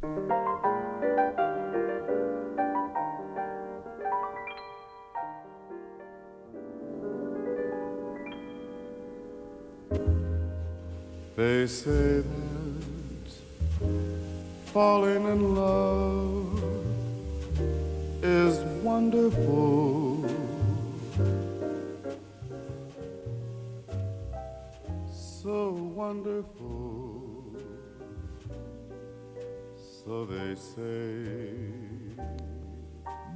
They say that falling in love is wonderful.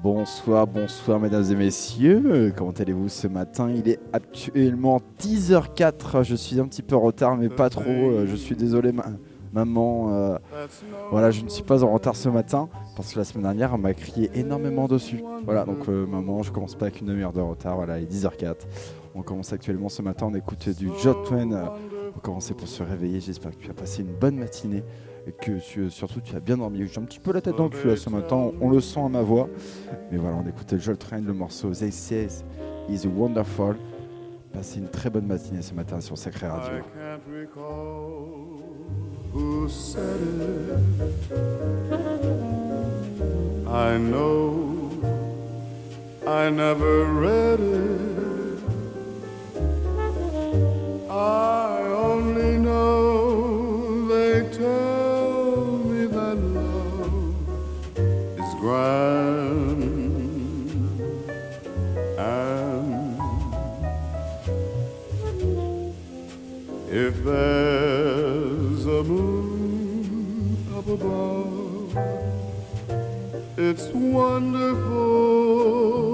Bonsoir, bonsoir mesdames et messieurs. Comment allez-vous ce matin? Il est actuellement 10h04. Je suis un petit peu en retard, mais pas trop. Euh, Je suis désolé, ma- maman. euh, voilà, je ne suis pas en retard ce matin parce que la semaine dernière, on m'a crié énormément dessus. Voilà, donc euh, maman, je commence pas avec une demi-heure de retard. Voilà, il est 10h04. On commence actuellement ce matin. On écoute du Jot Pour commencer pour se réveiller. J'espère que tu as passé une bonne matinée et que tu- surtout tu as bien dormi. J'ai un petit peu la tête dans le cul là ce matin. On, on le sent à ma voix. Mais voilà, on écoutait Joel Train, le morceau They Say Is Wonderful. Passez une très bonne matinée ce matin sur Sacré Radio. I can't recall who said it. I know I never read it. I grand. And If there's a moon up above, it's wonderful, wonderful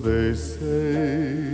they say.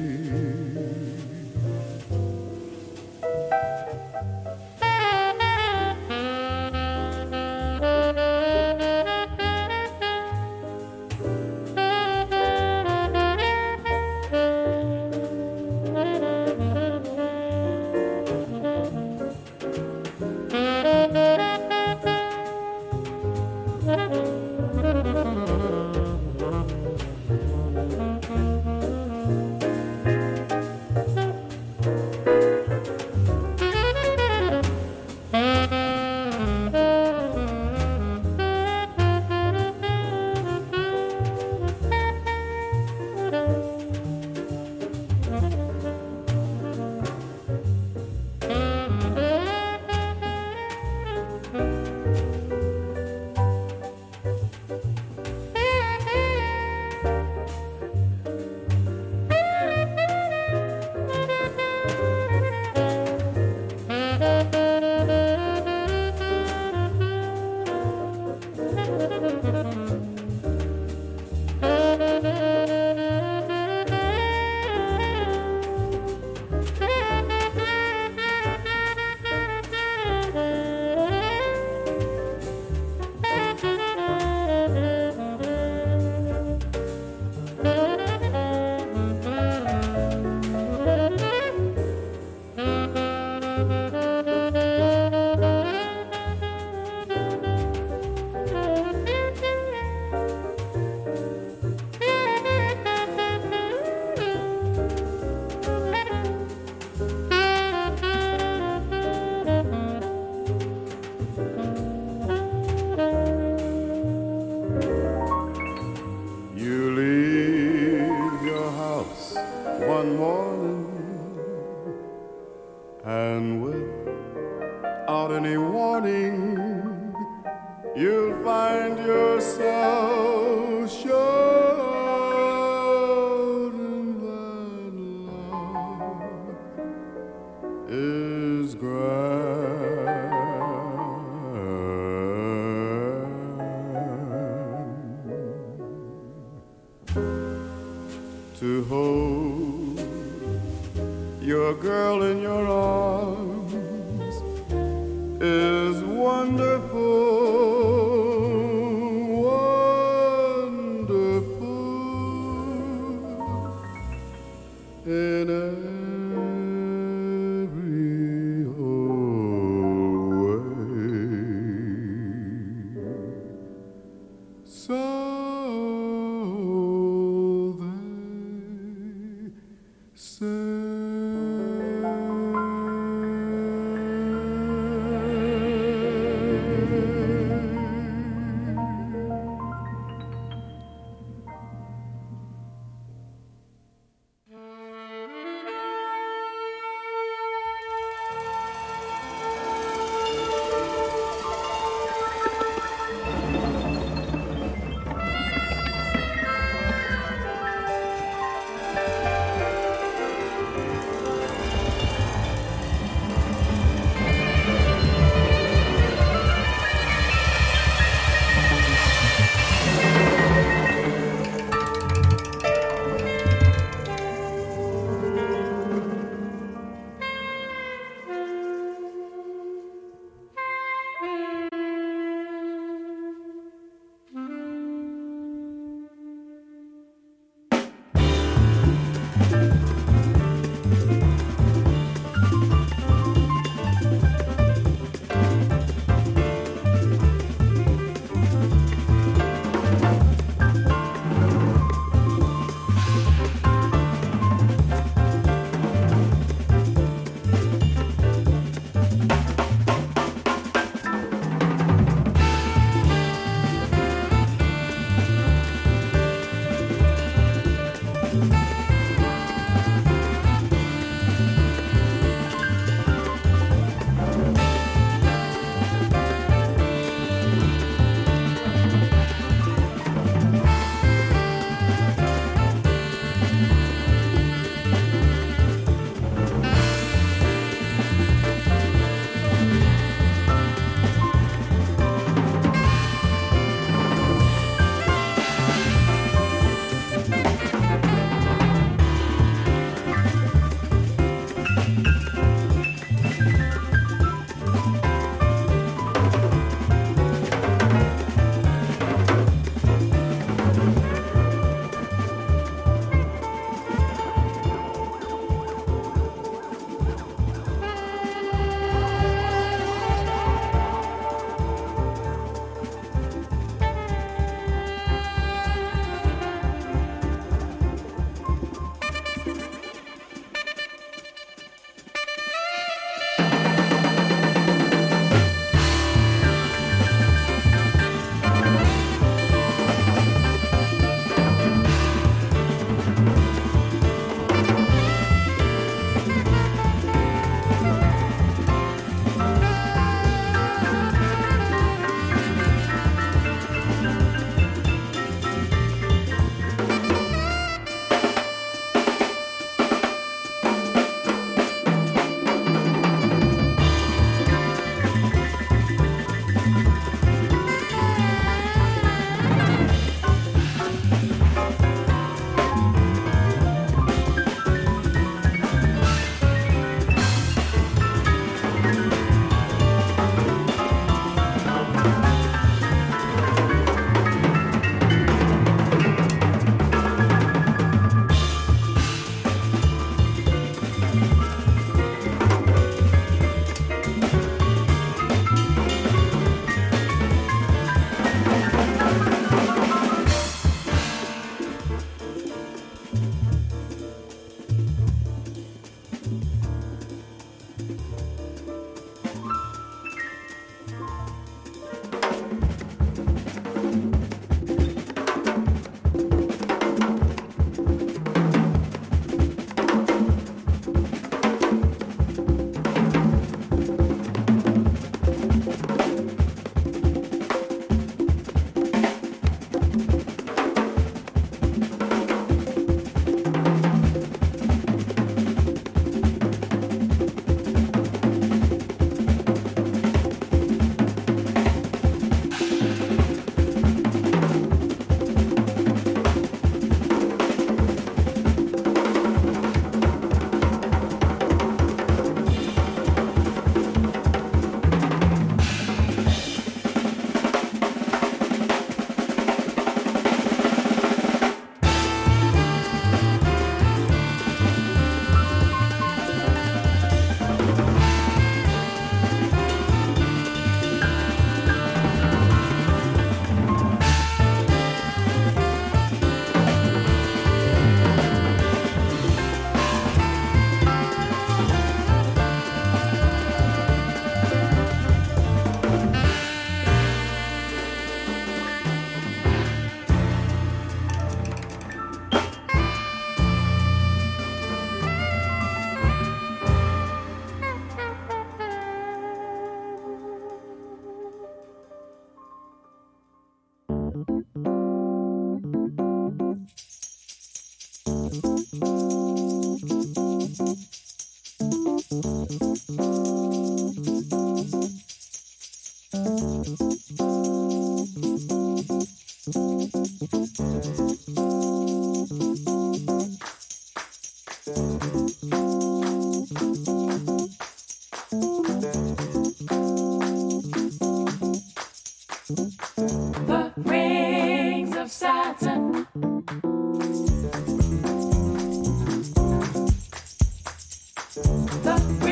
Love.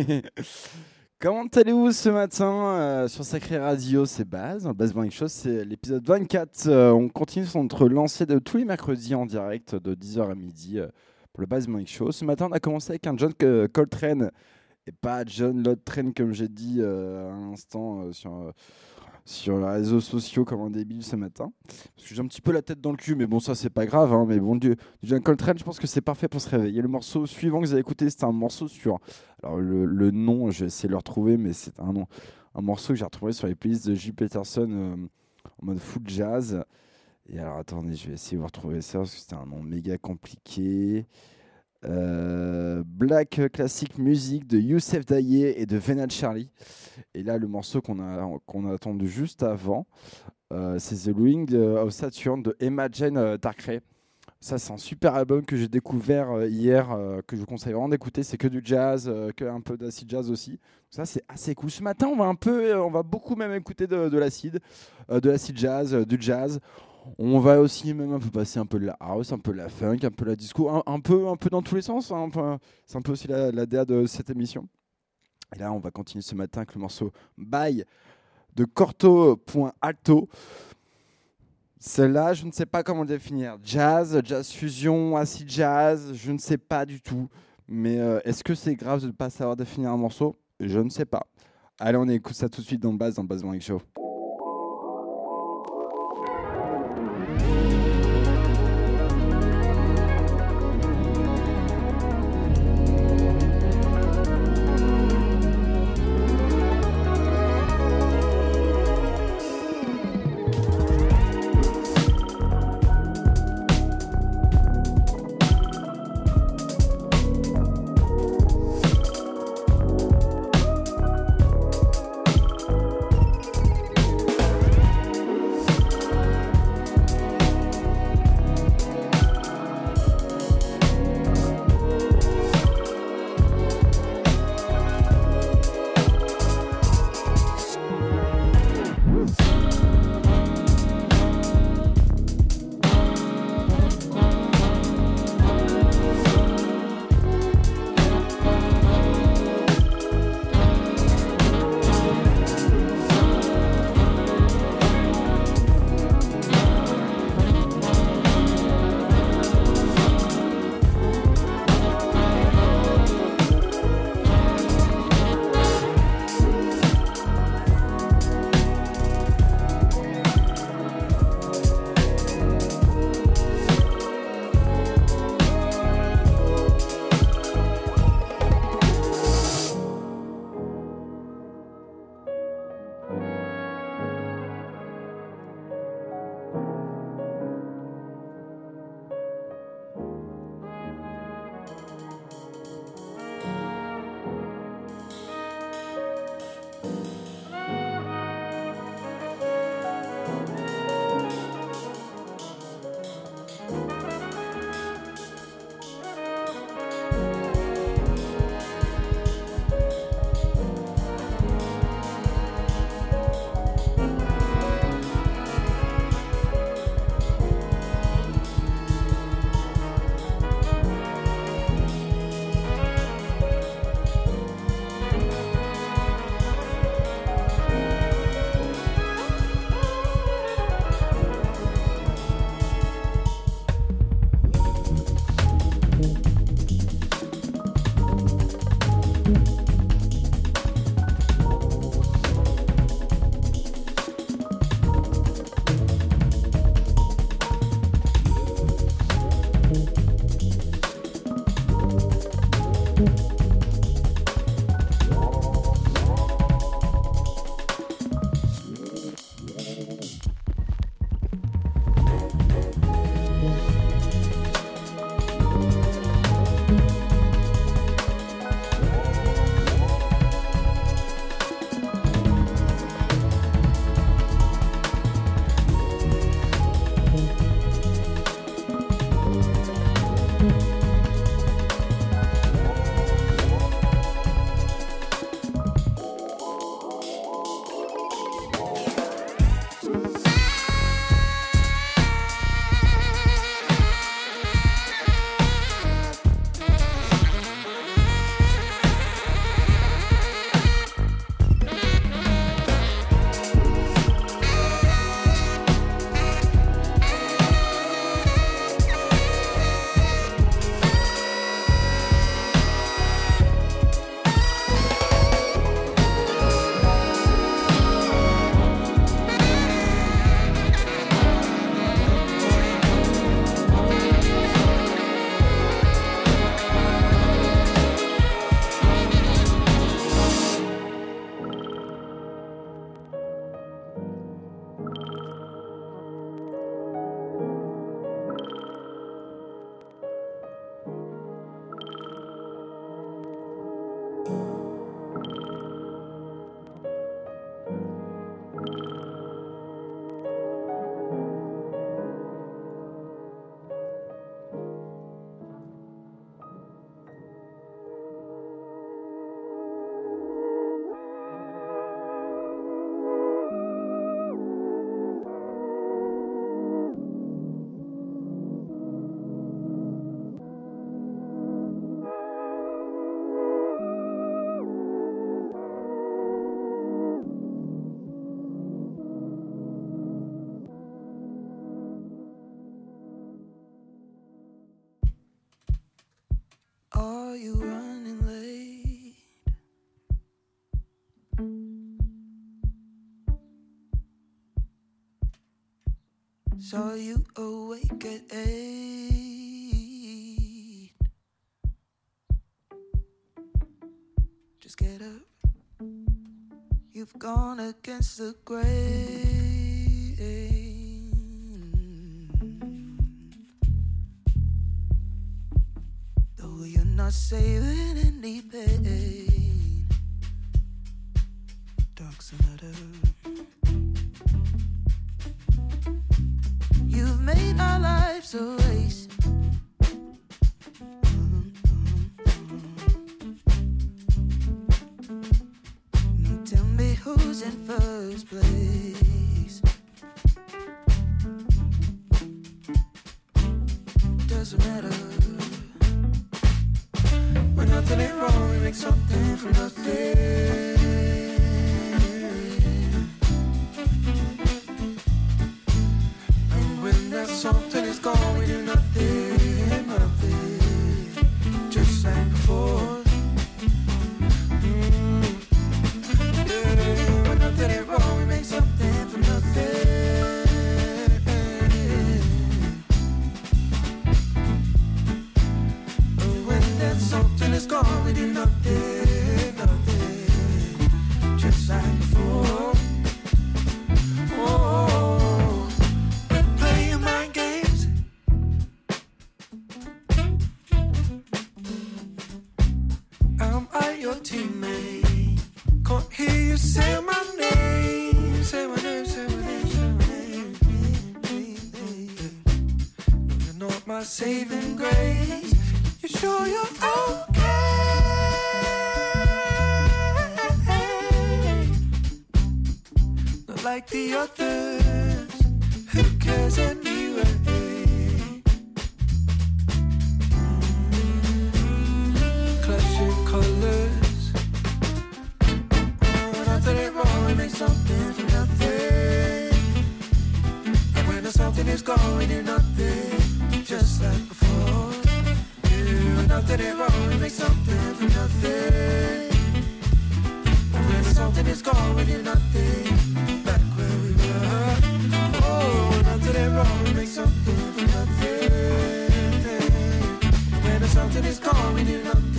Comment allez-vous ce matin euh, sur Sacré Radio? C'est Baz, Baz Morning Show, c'est l'épisode 24. Euh, on continue notre lancée de tous les mercredis en direct de 10h à midi euh, pour le Baz Morning Show. Ce matin, on a commencé avec un John Coltrane et pas John Train comme j'ai dit à l'instant sur sur les réseaux sociaux comme un débile ce matin. Parce que j'ai un petit peu la tête dans le cul, mais bon, ça c'est pas grave. Hein, mais bon, du, John Coltrane, je pense que c'est parfait pour se réveiller. Le morceau suivant que vous avez écouté, c'était un morceau sur. Alors, le, nom, je vais essayer de le retrouver, mais c'est un nom. Un morceau que j'ai retrouvé sur les playlists de J. Peterson euh, en mode full jazz. Et alors, attendez, je vais essayer de vous retrouver ça parce que c'était un nom méga compliqué. Euh, Black Classic Music de Youssef Daye et de Venal Charlie. Et là, le morceau qu'on a, qu'on a attendu juste avant, euh, c'est The Wing of Saturn de Emma Jane euh, Darkray. Ça, c'est un super album que j'ai découvert hier, que je vous conseille vraiment d'écouter. C'est que du jazz, que un peu d'acid jazz aussi. Ça, c'est assez cool. Ce matin, on va un peu, on va beaucoup même écouter de, de l'acid, de l'acid jazz, du jazz. On va aussi même un peu passer un peu de la house, un peu de la funk, un peu de la disco, un, peu, un peu dans tous les sens. Hein, c'est un peu aussi la, la DA de cette émission. Et là, on va continuer ce matin avec le morceau Bye de Corto.alto. Celle-là, je ne sais pas comment le définir. Jazz, jazz fusion, acid jazz, je ne sais pas du tout. Mais euh, est-ce que c'est grave de ne pas savoir définir un morceau? Je ne sais pas. Allez, on écoute ça tout de suite dans le base, dans le Base Show. Saw you awake at eight. Just get up. You've gone against the grain. Though you're not saving my saving grace. You sure you're okay? Not like the others. Who cares anyway? clashing colors. Oh, nothing ain't wrong, we make something from nothing. And when the something is gone, do nothing, Nothing ain't wrong, make something from nothing. And when something is gone, we do nothing, back where we were. Oh, nothing something from nothing. When something is gone, we do nothing,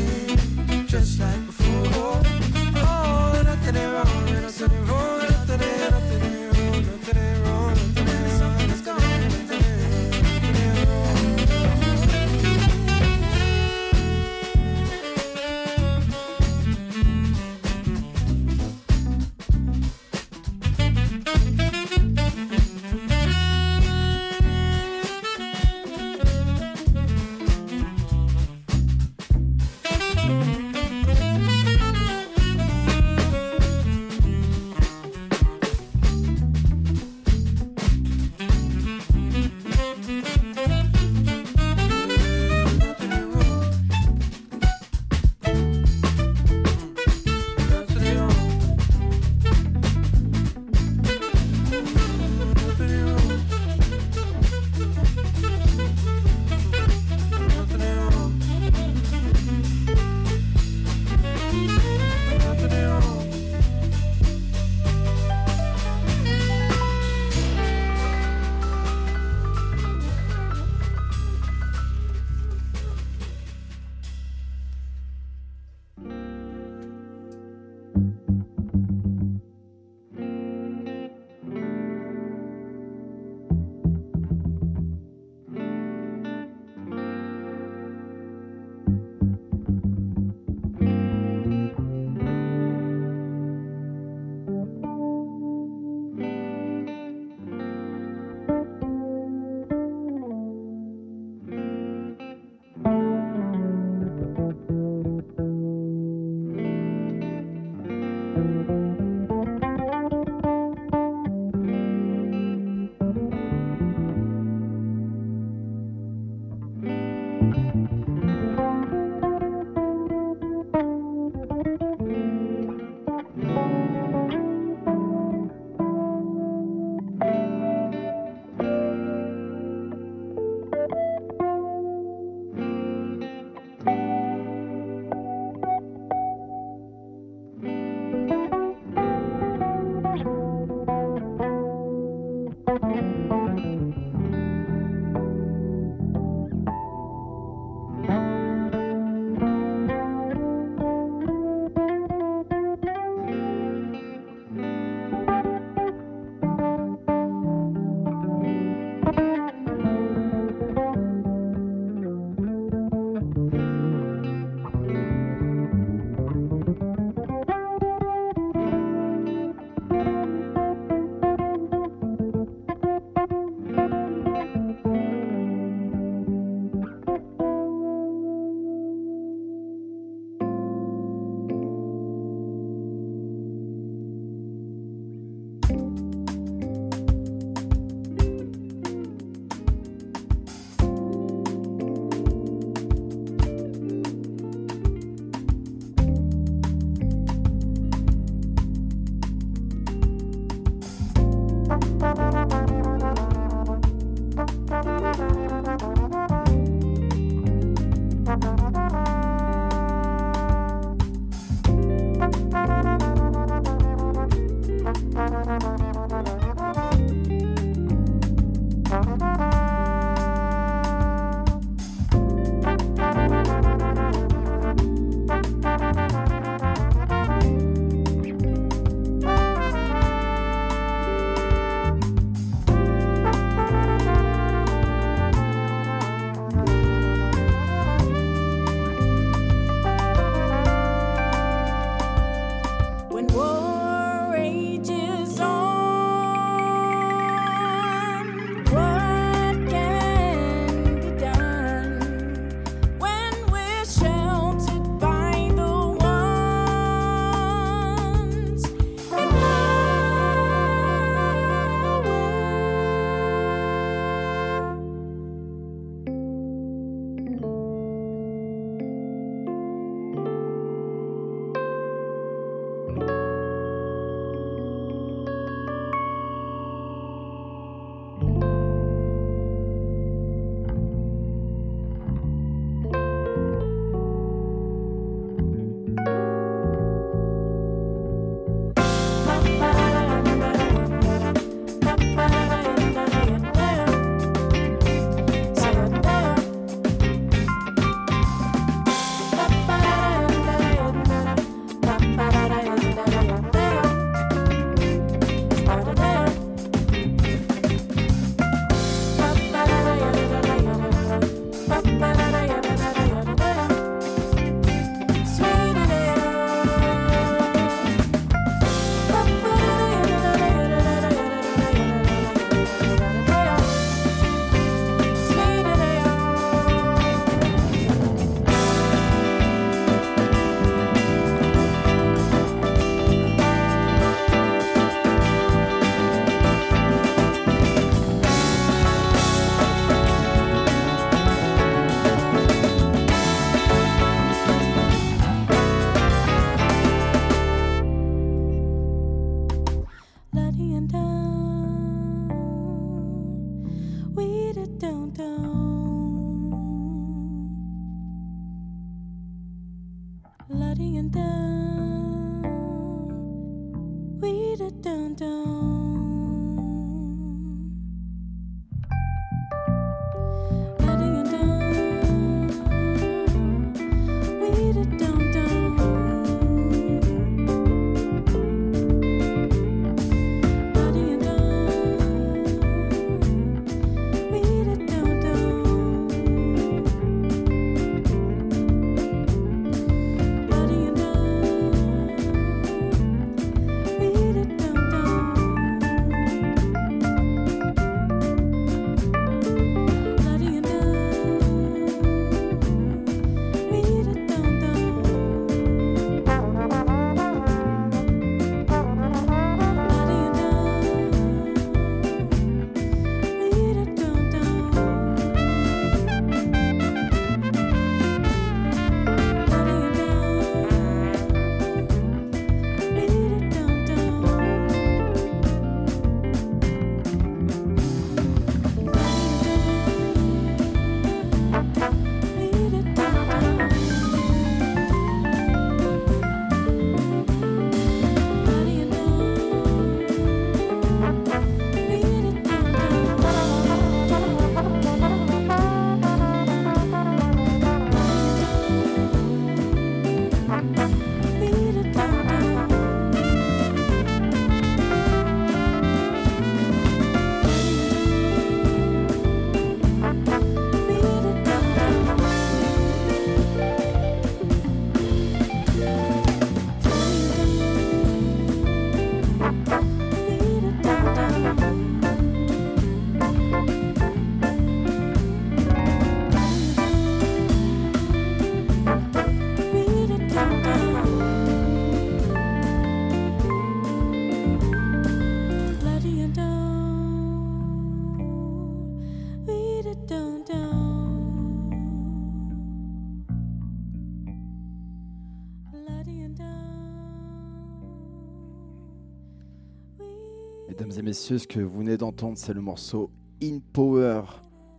messieurs, ce que vous venez d'entendre, c'est le morceau In Power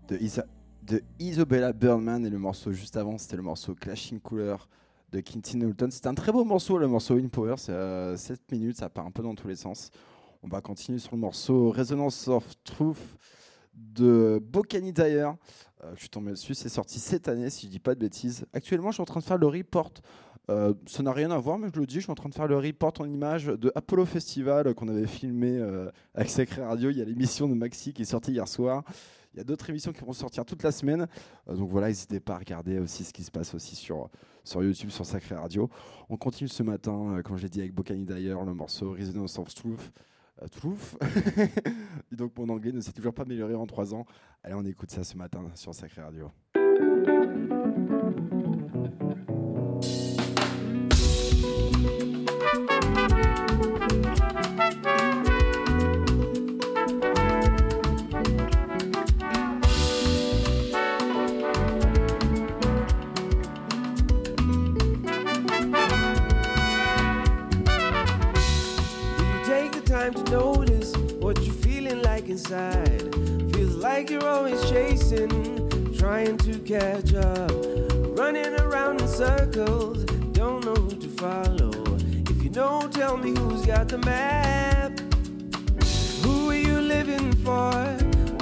de, Isa- de Isabella Burnman et le morceau juste avant, c'était le morceau Clashing Cooler de Quintin Newton. C'était un très beau morceau, le morceau In Power, c'est euh, 7 minutes, ça part un peu dans tous les sens. On va continuer sur le morceau Resonance of Truth de Bocani Dyer. Euh, je suis tombé dessus, c'est sorti cette année, si je dis pas de bêtises. Actuellement, je suis en train de faire le report. Euh, ça n'a rien à voir, mais je le dis, je suis en train de faire le report en images de Apollo Festival euh, qu'on avait filmé euh, avec Sacré Radio. Il y a l'émission de Maxi qui est sortie hier soir. Il y a d'autres émissions qui vont sortir toute la semaine. Donc voilà, n'hésitez pas à regarder aussi ce qui se passe aussi sur, sur YouTube, sur Sacré Radio. On continue ce matin, comme je l'ai dit, avec Bocani d'ailleurs, le morceau Resonance of Truth. Truth. Et donc mon anglais ne s'est toujours pas amélioré en trois ans. Allez, on écoute ça ce matin sur Sacré Radio. Inside? Feels like you're always chasing, trying to catch up, running around in circles, don't know who to follow. If you know, tell me who's got the map. Who are you living for?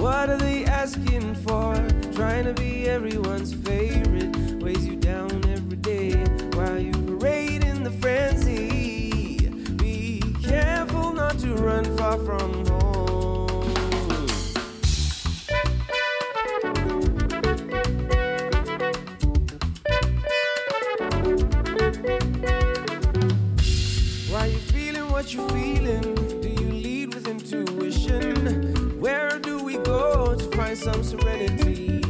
What are they asking for? Trying to be everyone's favorite, weighs you down every day while you parade in the frenzy. Be careful not to run far from home. What you're feeling? Do you lead with intuition? Where do we go to find some serenity?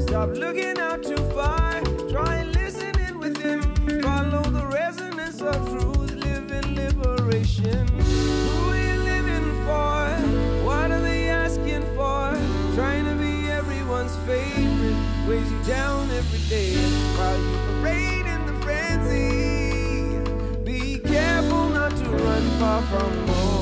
Stop looking out too far. Try listening within. Follow the resonance of truth. Live in liberation. Who are you living for? What are they asking for? Trying to be everyone's favorite. Weighs you down every day far from home.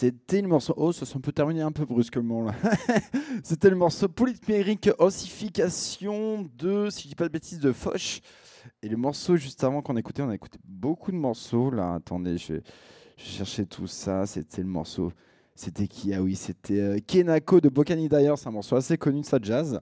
C'était le morceau. Oh, ça s'est un peu un peu brusquement là. C'était le morceau Polymérik Ossification de, si je dis pas de bêtises, de Foch. Et le morceau juste avant qu'on écoutait, on a écouté beaucoup de morceaux là. Attendez, je, je cherchais tout ça. C'était le morceau. C'était qui? Ah oui, c'était euh, Kenako de Bokani d'ailleurs. C'est un morceau assez connu de sa jazz.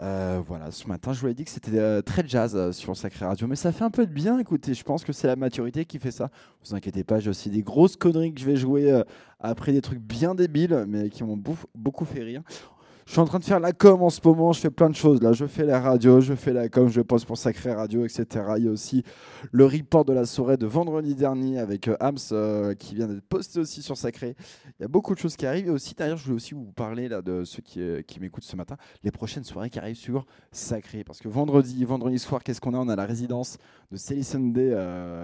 Euh, voilà, ce matin, je vous ai dit que c'était euh, très jazz euh, sur Sacré Radio, mais ça fait un peu de bien. Écoutez, je pense que c'est la maturité qui fait ça. Vous inquiétez pas, j'ai aussi des grosses conneries que je vais jouer après des trucs bien débiles, mais qui m'ont beaucoup fait rire. Je suis en train de faire la com en ce moment, je fais plein de choses là. Je fais la radio, je fais la com, je pose pour Sacré Radio, etc. Il y a aussi le report de la soirée de vendredi dernier avec euh, Hams euh, qui vient d'être posté aussi sur Sacré. Il y a beaucoup de choses qui arrivent. Et aussi, d'ailleurs, je voulais aussi vous parler là, de ceux qui, euh, m'écoutent ce matin, les prochaines soirées qui arrivent sur Sacré. Parce que vendredi, vendredi soir, qu'est-ce qu'on a? On a la résidence de Sally Sunday,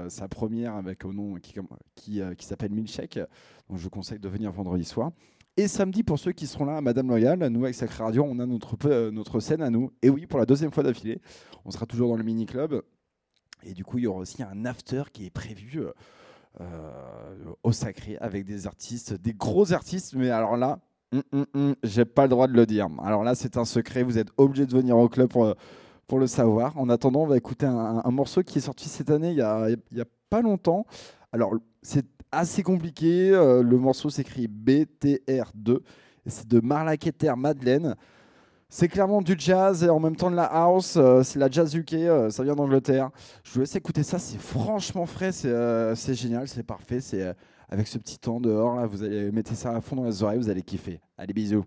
sa première avec au nom qui, s'appelle Milkshake. Donc je vous conseille de venir vendredi soir. Et samedi, pour ceux qui seront là Madame Loyal, nous avec Sacré Radio, on a notre, euh, notre scène à nous. Et oui, pour la deuxième fois d'affilée, on sera toujours dans le mini-club. Et du coup, il y aura aussi un after qui est prévu euh, euh, au Sacré avec des artistes, des gros artistes. Mais alors là, hum, hum, j'ai pas le droit de le dire. Alors là, c'est un secret. Vous êtes obligé de venir au club pour, pour le savoir. En attendant, on va écouter un, un morceau qui est sorti cette année, il y a, a pas longtemps. Alors, c'est assez compliqué. euh, le morceau s'écrit BTR2. Et C'est de Marla Keter Madeleine. C'est clairement du jazz et en même temps de la house. euh, c'est la jazz UK, euh, ça vient d'Angleterre. Je vous laisse écouter ça, c'est franchement frais, c'est génial, c'est parfait. C'est avec ce petit temps dehors là, vous allez mettre ça à fond dans les oreilles, vous allez kiffer. Allez, bisous.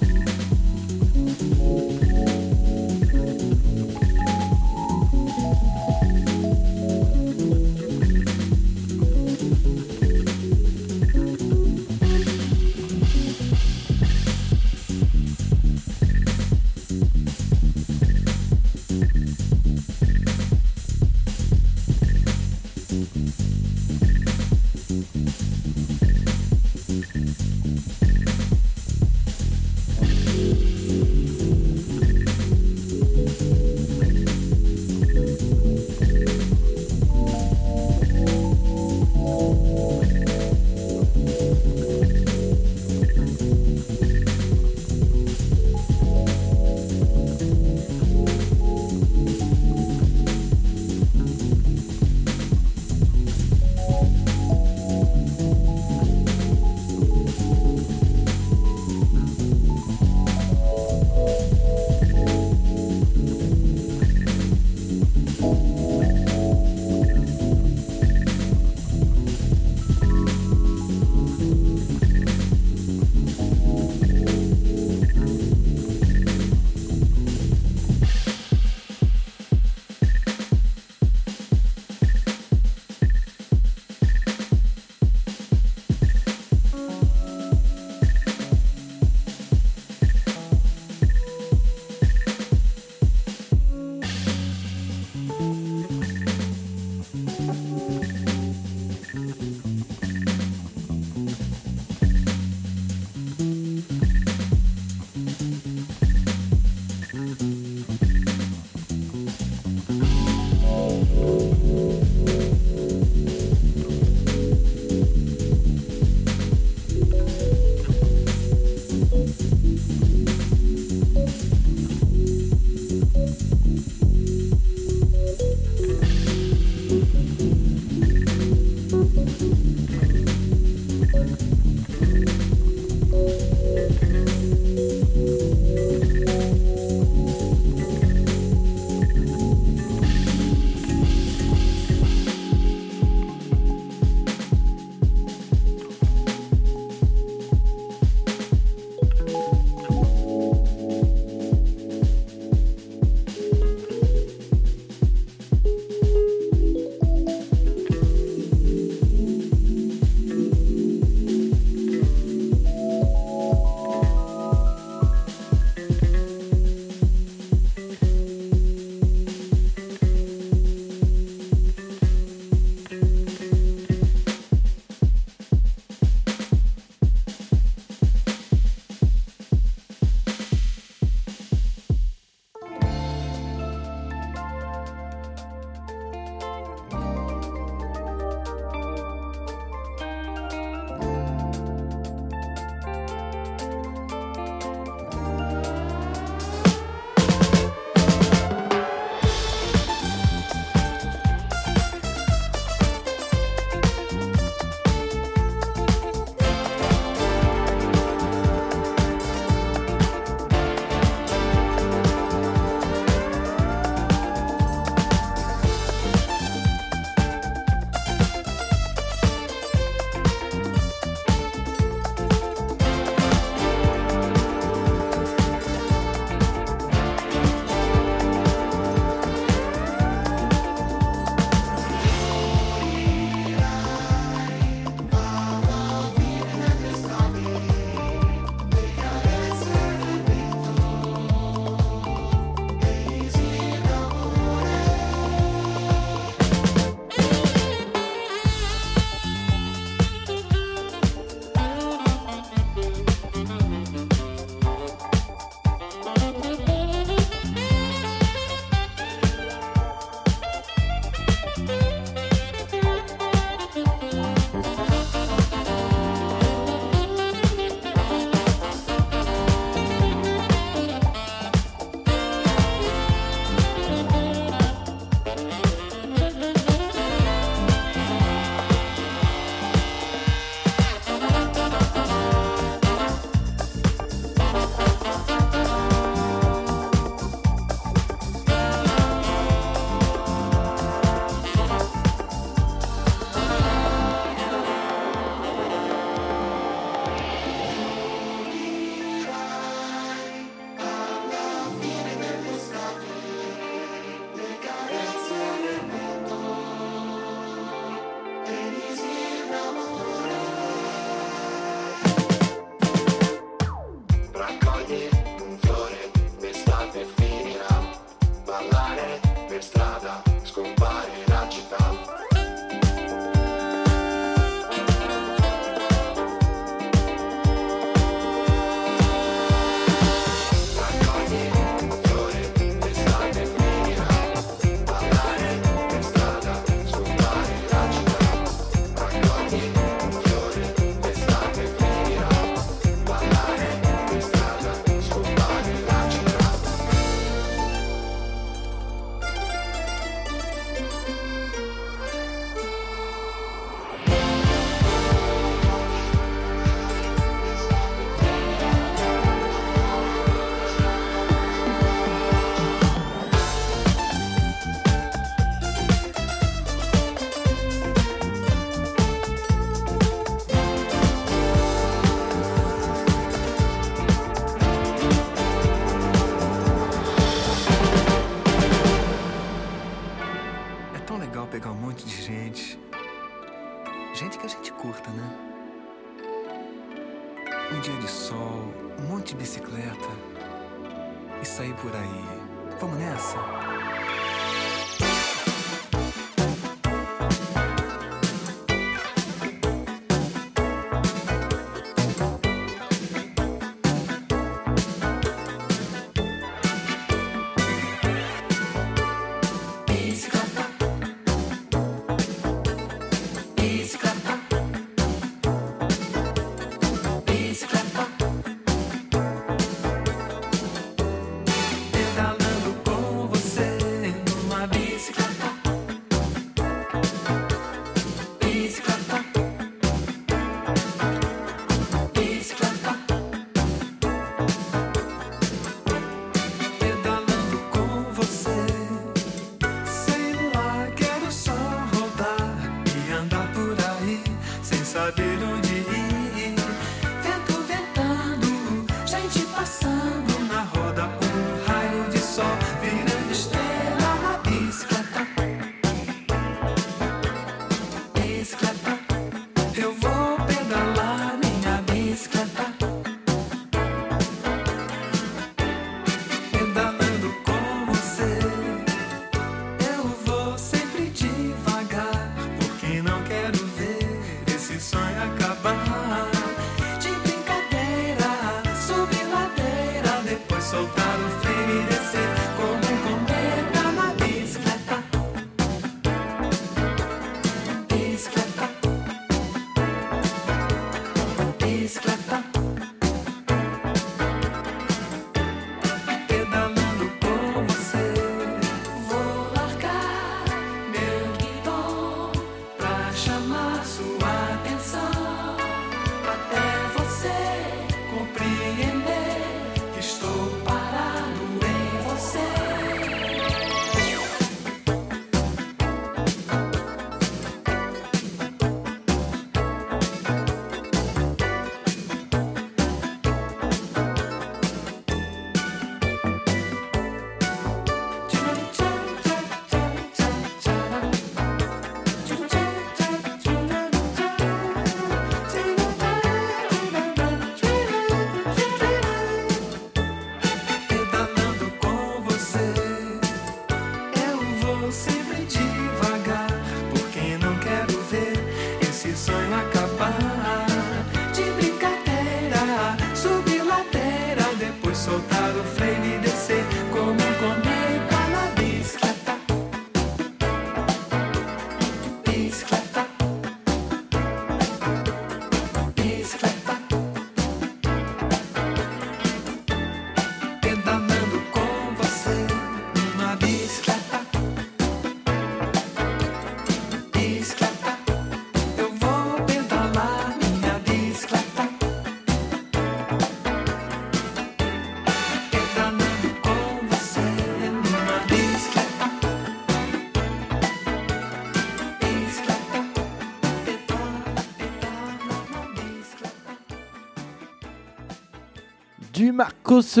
Marcos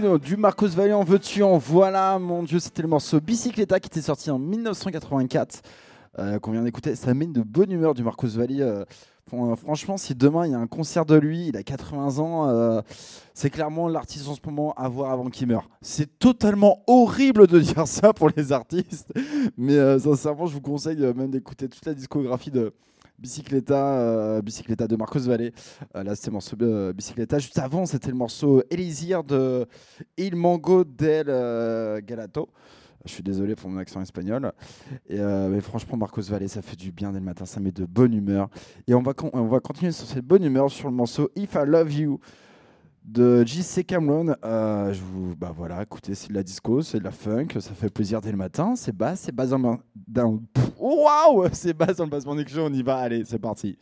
non, du Marcos Valley en veux-tu en voilà, mon dieu, c'était le morceau Bicicleta qui était sorti en 1984, euh, qu'on vient d'écouter. Ça met de bonne humeur du Marcos Valley. euh, fran- franchement, si demain il y a un concert de lui, il a 80 ans, euh, c'est clairement l'artiste en ce moment à voir avant qu'il meure. C'est totalement horrible de dire ça pour les artistes, mais euh, sincèrement, je vous conseille euh, même d'écouter toute la discographie de Bicicleta, euh, de Marcos Valley. Euh, là, c'était le morceau euh, Bicicleta. Juste avant, c'était le morceau Elisir de Il Mango del Galato. Je suis désolé pour mon accent espagnol. Et, mais franchement, Marcos Valley, ça fait du bien dès le matin. Ça met de bonne humeur. Et on va, on va continuer sur cette bonne humeur sur le morceau If I Love You de JC Cameron. Euh, je bah voilà, écoutez, c'est de la disco, c'est de la funk, ça fait plaisir dès le matin. C'est basse, c'est dans le. dans- Waouh C'est dans le bassement Show, on y va. Allez, c'est parti.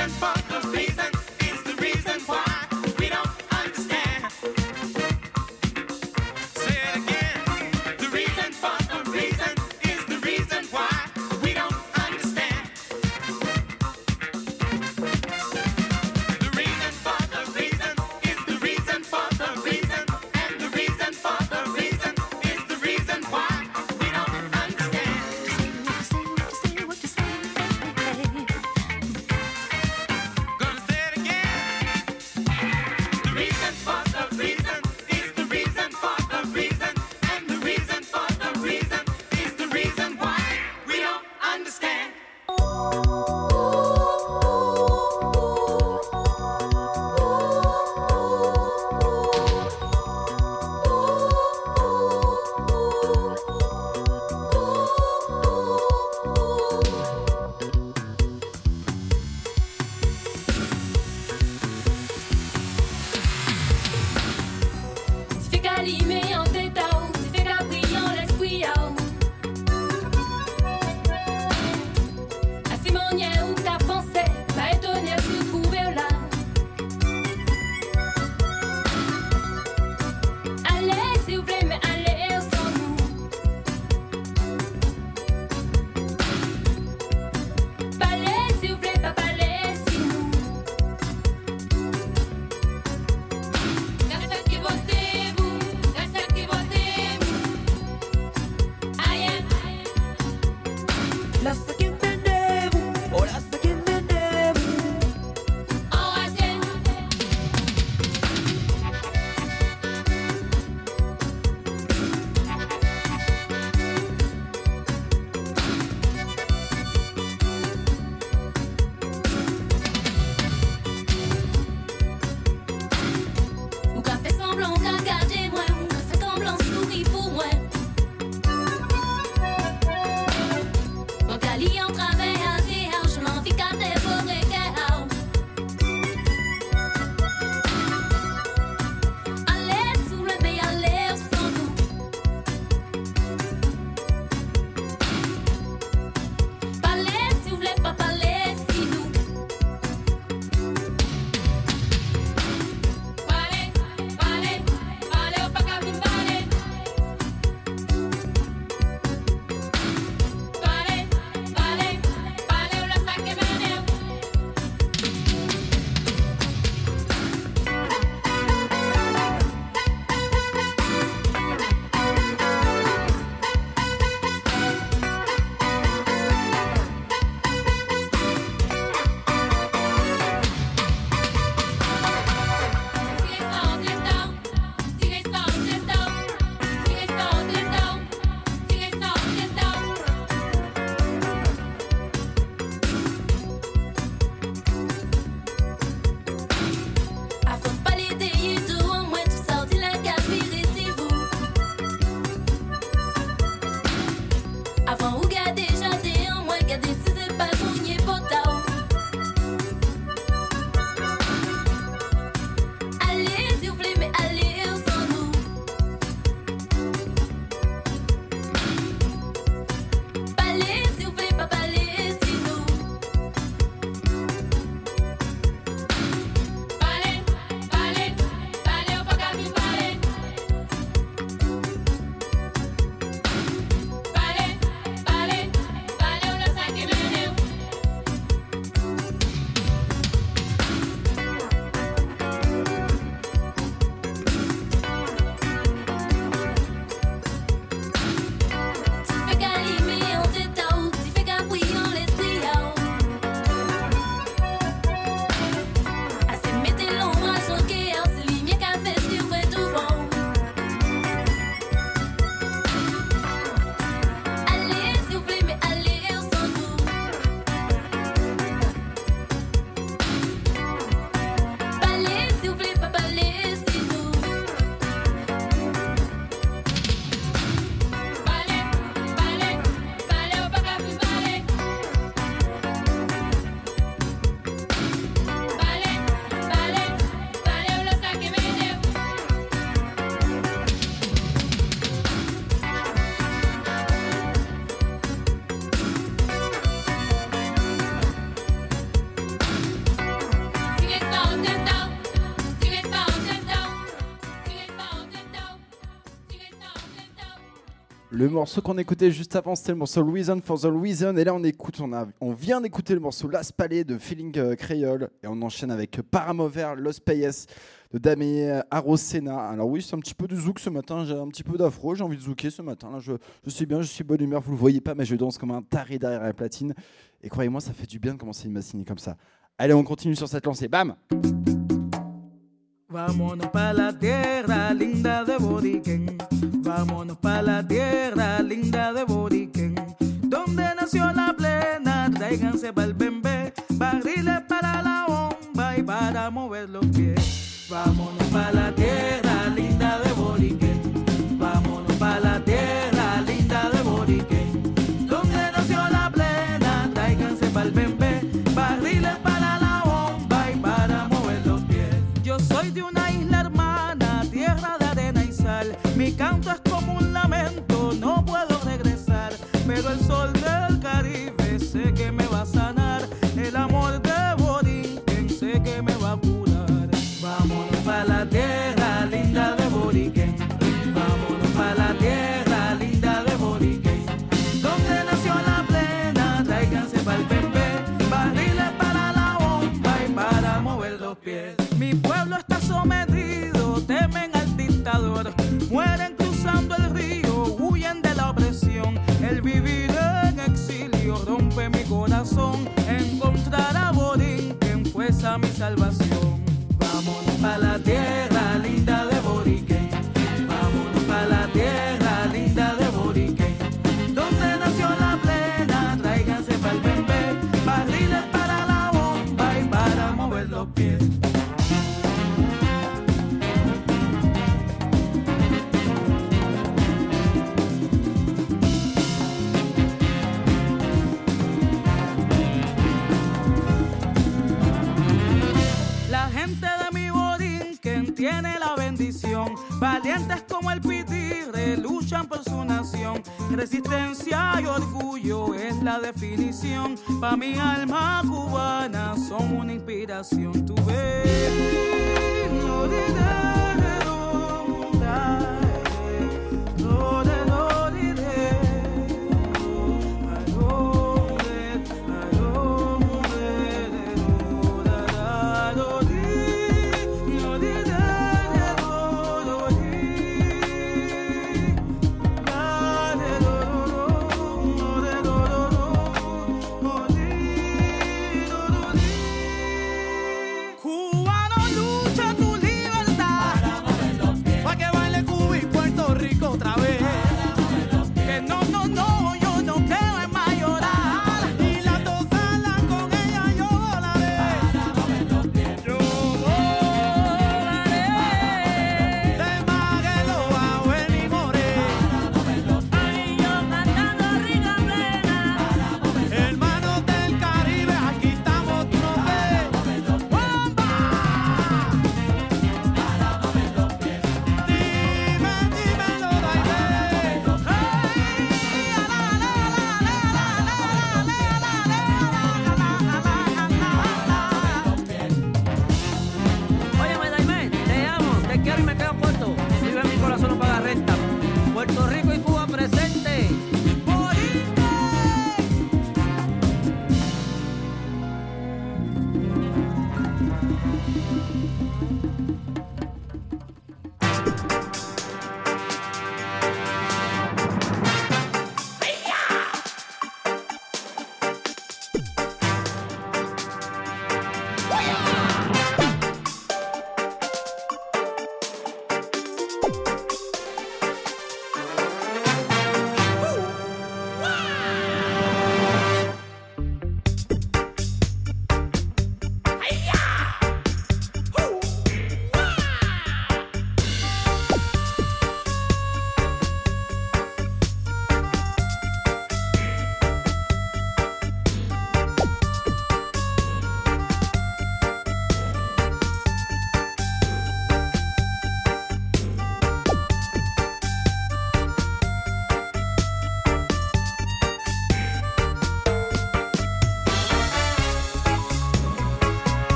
and fun. Le morceau qu'on écoutait juste avant, c'était le morceau Reason for the Reason. Et là, on écoute, on, a, on vient d'écouter le morceau Las Palais de Feeling euh, Creole. Et on enchaîne avec Paramover, Los Payes de Damien Arosena. Alors oui, c'est un petit peu de zouk ce matin. J'ai un petit peu d'afro. J'ai envie de zouker ce matin. Là, je, je suis bien, je suis bonne humeur. Vous le voyez pas, mais je danse comme un taré derrière la platine. Et croyez-moi, ça fait du bien de commencer une matinée comme ça. Allez, on continue sur cette lancée. Bam Vámonos pa la tierra linda de Boriquén. Vámonos pa la tierra linda de Boriquén. Donde nació la plena, tráiganse pa'l bembé. Barriles para la bomba y para mover los pies. Vámonos pa la tierra Mueren cruzando el río, huyen de la opresión. El vivir en exilio rompe mi corazón. Encontrar a Borinquen fuerza mi salvación. Vámonos pa' la tierra Valientes como el pitirre luchan por su nación. Resistencia y orgullo es la definición. Pa' mi alma cubana son una inspiración. Tú ves. no diré,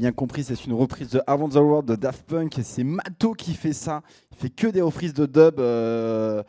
bien compris, c'est une reprise de Avant the World de Daft Punk c'est Mato qui fait ça. Il fait que des reprises de dub euh,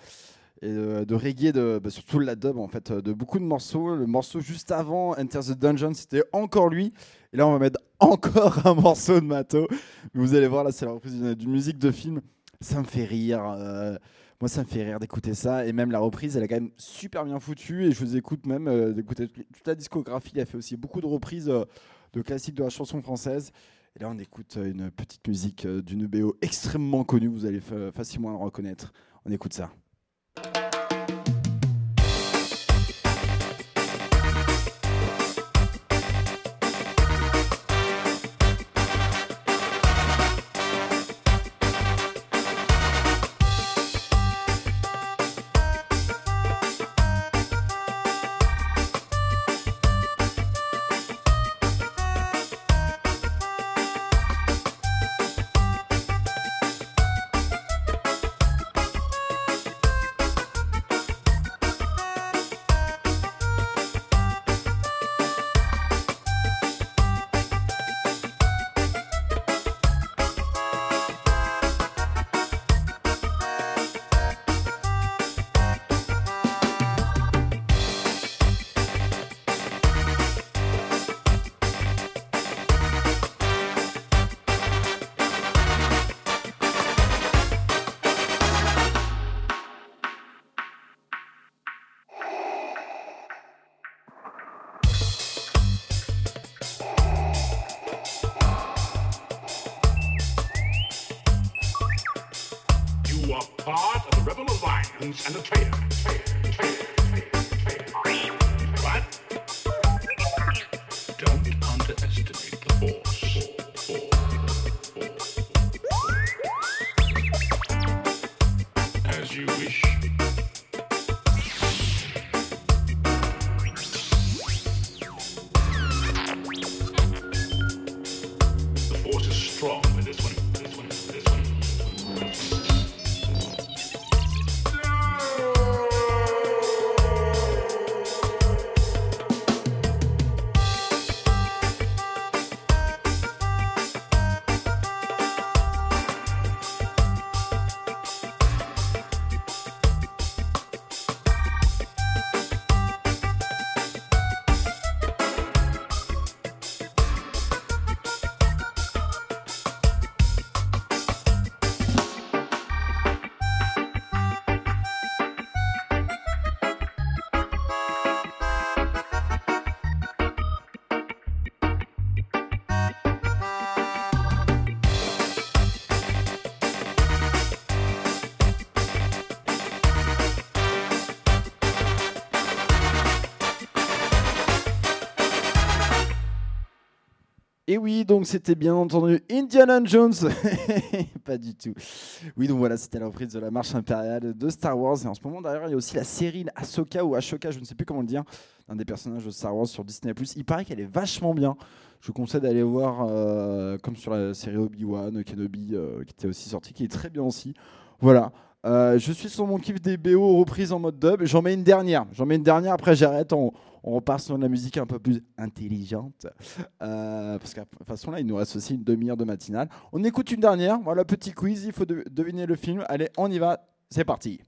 et de, de reggae, de, bah, surtout la dub en fait, de beaucoup de morceaux. Le morceau juste avant Enter the Dungeon, c'était encore lui. Et là, on va mettre encore un morceau de Mato. Vous allez voir, là, c'est la reprise d'une musique de film. Ça me fait rire. euh, moi, ça me fait rire d'écouter ça. Et même la reprise, elle est quand même super bien foutue. Et je vous écoute même euh, d'écouter toute la discographie. Il a fait aussi beaucoup de reprises euh, de classiques de la chanson française. Et là, on écoute euh, une petite musique euh, d'une BO extrêmement connue. Vous allez fa- facilement la reconnaître. On écoute ça. Oui, donc c'était bien entendu Indiana Jones. Pas du tout. Oui, donc voilà, c'était la reprise de la marche impériale de Star Wars. Et en ce moment, d'ailleurs, il y a aussi la série Ahsoka ou Ashoka, je ne sais plus comment le dire, un des personnages de Star Wars sur Disney+. Il paraît qu'elle est vachement bien. Je vous conseille d'aller voir, euh, comme sur la série Obi-Wan, Kenobi, euh, qui était aussi sortie, qui est très bien aussi. Voilà. Euh, je suis sur mon kiff des BO reprises en mode dub. J'en mets une dernière. J'en mets une dernière. Après, j'arrête. On, repart sur de la musique un peu plus intelligente. Euh, parce qu'à de toute façon, là, il nous reste aussi une demi-heure de matinale. On écoute une dernière. Voilà, petit quiz. Il faut de- deviner le film. Allez, on y va. C'est parti.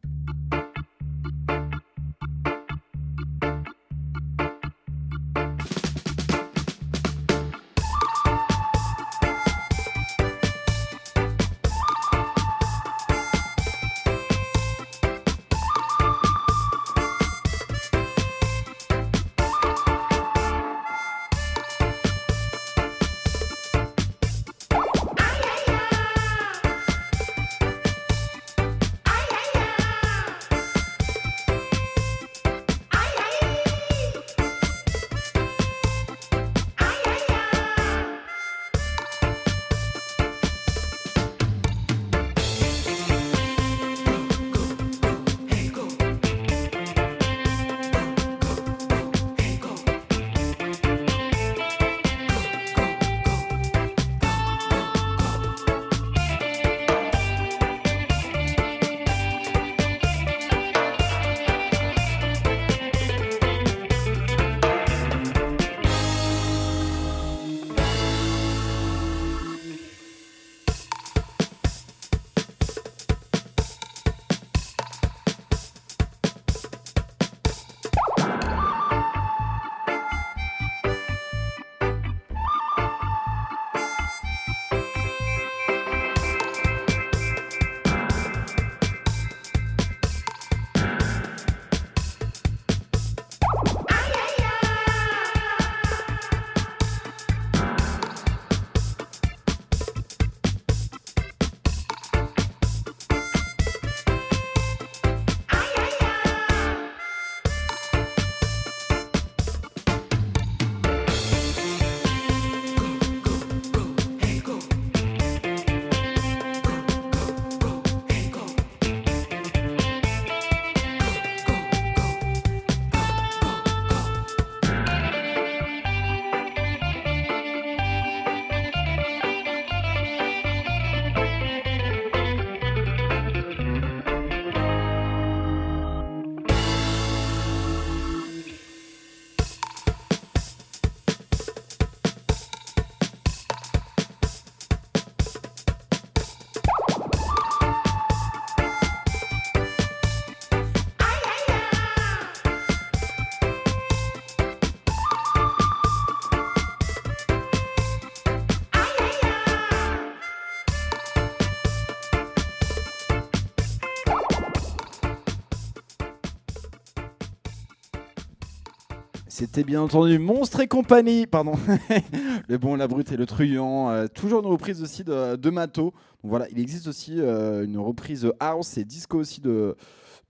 C'était bien entendu Monstre et compagnie, pardon. le bon, la brute et le truand. euh, toujours une reprise aussi de, Mato. Donc voilà, il existe aussi euh, une reprise house et disco aussi de,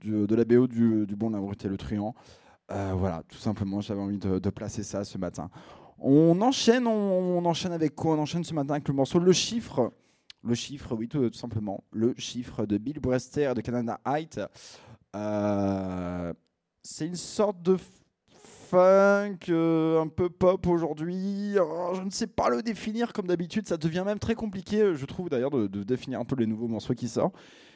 la BO du, bon, la brute et le truand. Euh, voilà, tout simplement, j'avais envie de, placer ça ce matin. On enchaîne, on, enchaîne avec quoi? On enchaîne ce matin avec le morceau Le Chiffre. Le chiffre, oui, tout, simplement. Le chiffre de Bill Brester de Canada Height. C'est une sorte de funk, euh, un peu pop aujourd'hui. Oh, je ne sais pas le définir comme d'habitude. Ça devient même très compliqué, euh, je trouve d'ailleurs, de, définir un peu les nouveaux morceaux qui sortent.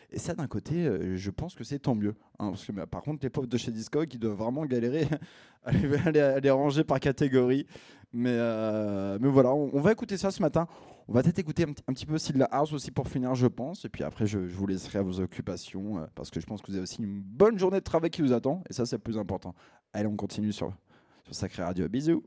Et ça, d'un côté, euh, je pense que c'est tant mieux. hein, parce que, par contre, les pauvres de chez Discog, ils doivent vraiment galérer à les, ranger par catégorie. Mais, mais voilà, on, va écouter ça ce matin. On va peut-être écouter un, petit- peu de la house aussi pour finir, je pense. Et puis après, je, vous laisserai à vos occupations parce que je pense que vous avez aussi une bonne journée de travail qui vous attend. Et ça, c'est le plus important. Allez, on continue sur, Sacré Radio. Bisous.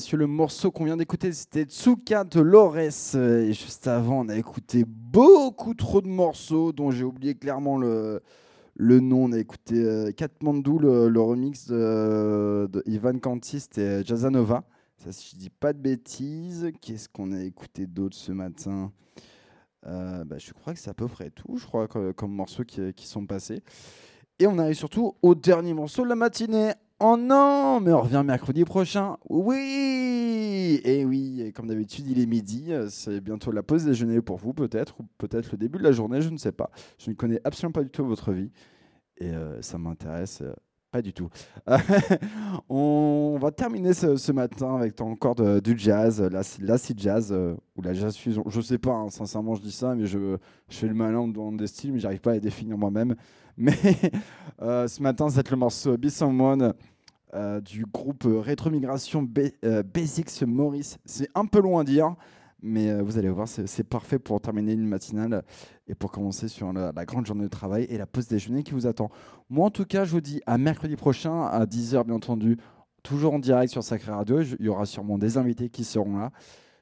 Messieurs, le morceau qu'on vient d'écouter, c'était Tsuka de Lores. Et juste avant, on a écouté beaucoup trop de morceaux dont j'ai oublié clairement le, le nom. On a écouté euh, Katmandou, le, remix de, Ivan Kantis et Jazanova. Ça, si je dis pas de bêtises. Qu'est-ce qu'on a écouté d'autre ce matin? Euh, bah, Je crois que c'est à peu près tout, je crois, comme, comme morceaux qui, qui sont passés. Et on arrive surtout au dernier morceau de la matinée. Oh non, mais on revient mercredi prochain. Oui Et oui, comme d'habitude, il est midi. euh, C'est bientôt la pause déjeuner pour vous, peut-être, ou peut-être le début de la journée, je ne sais pas. Je ne connais absolument pas du tout votre vie. Et euh, ça m'intéresse euh, pas du tout. on va terminer ce, matin avec encore du jazz, l'acid l'acid jazz, euh, ou la jazz fusion. Je sais pas, hein, sincèrement, je dis ça, mais je, je fais le malin dans des styles, mais j'arrive pas à les définir moi-même. Mais euh, ce matin, c'est le morceau Be Someone euh, du groupe euh, Rétromigration euh, Basics Maurice. C'est un peu loin à dire, mais vous allez voir, c'est parfait pour terminer une matinale et pour commencer sur la, grande journée de travail et la pause déjeuner qui vous attend. Moi, en tout cas, je vous dis à mercredi prochain, à 10h, bien entendu, toujours en direct sur Sacré Radio. Il y aura sûrement des invités qui seront là.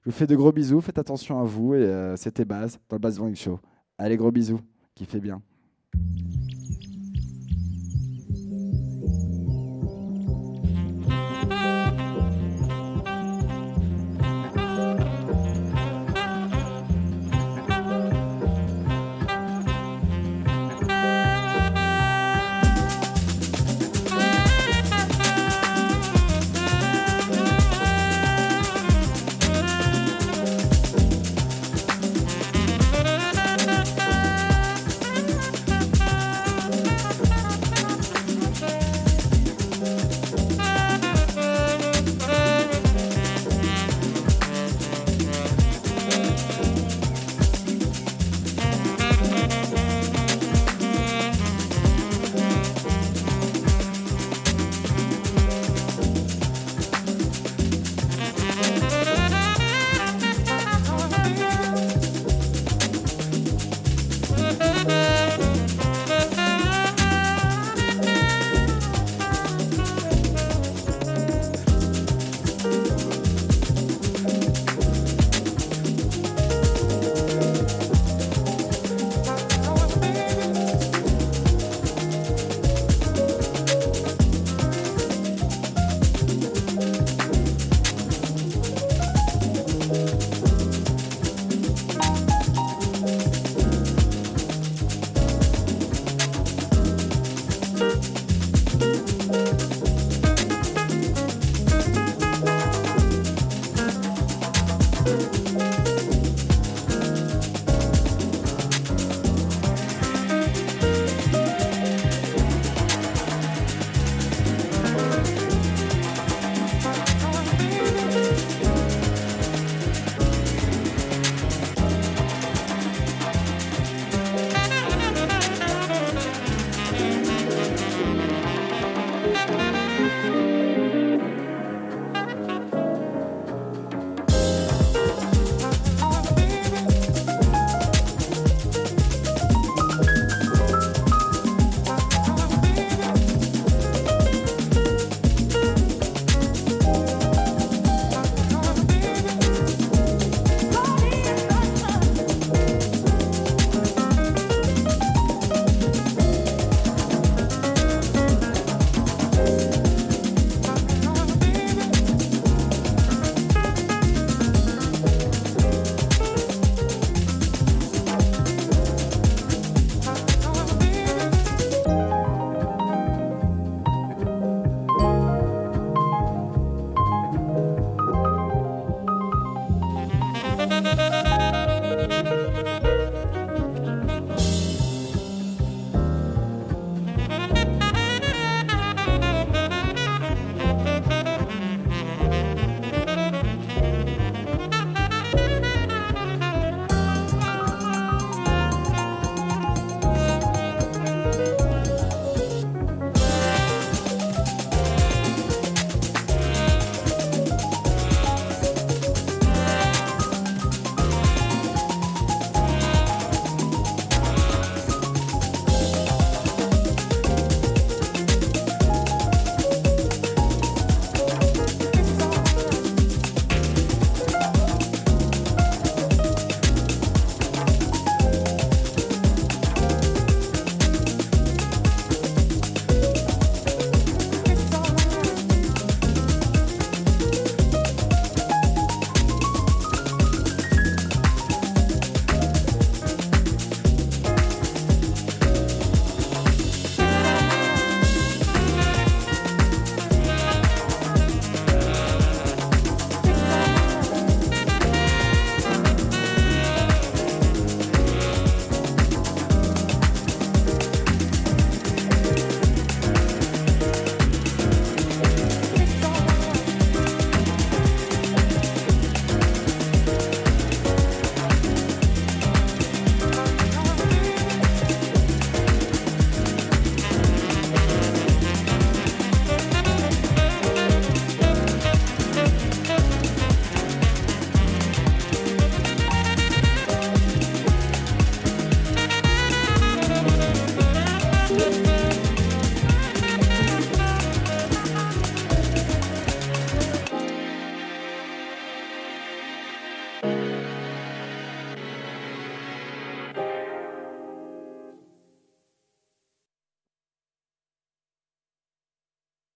Je vous fais de gros bisous, faites attention à vous et c'était Baz dans le Baz Morning Show. Allez, gros bisous, kiffez bien.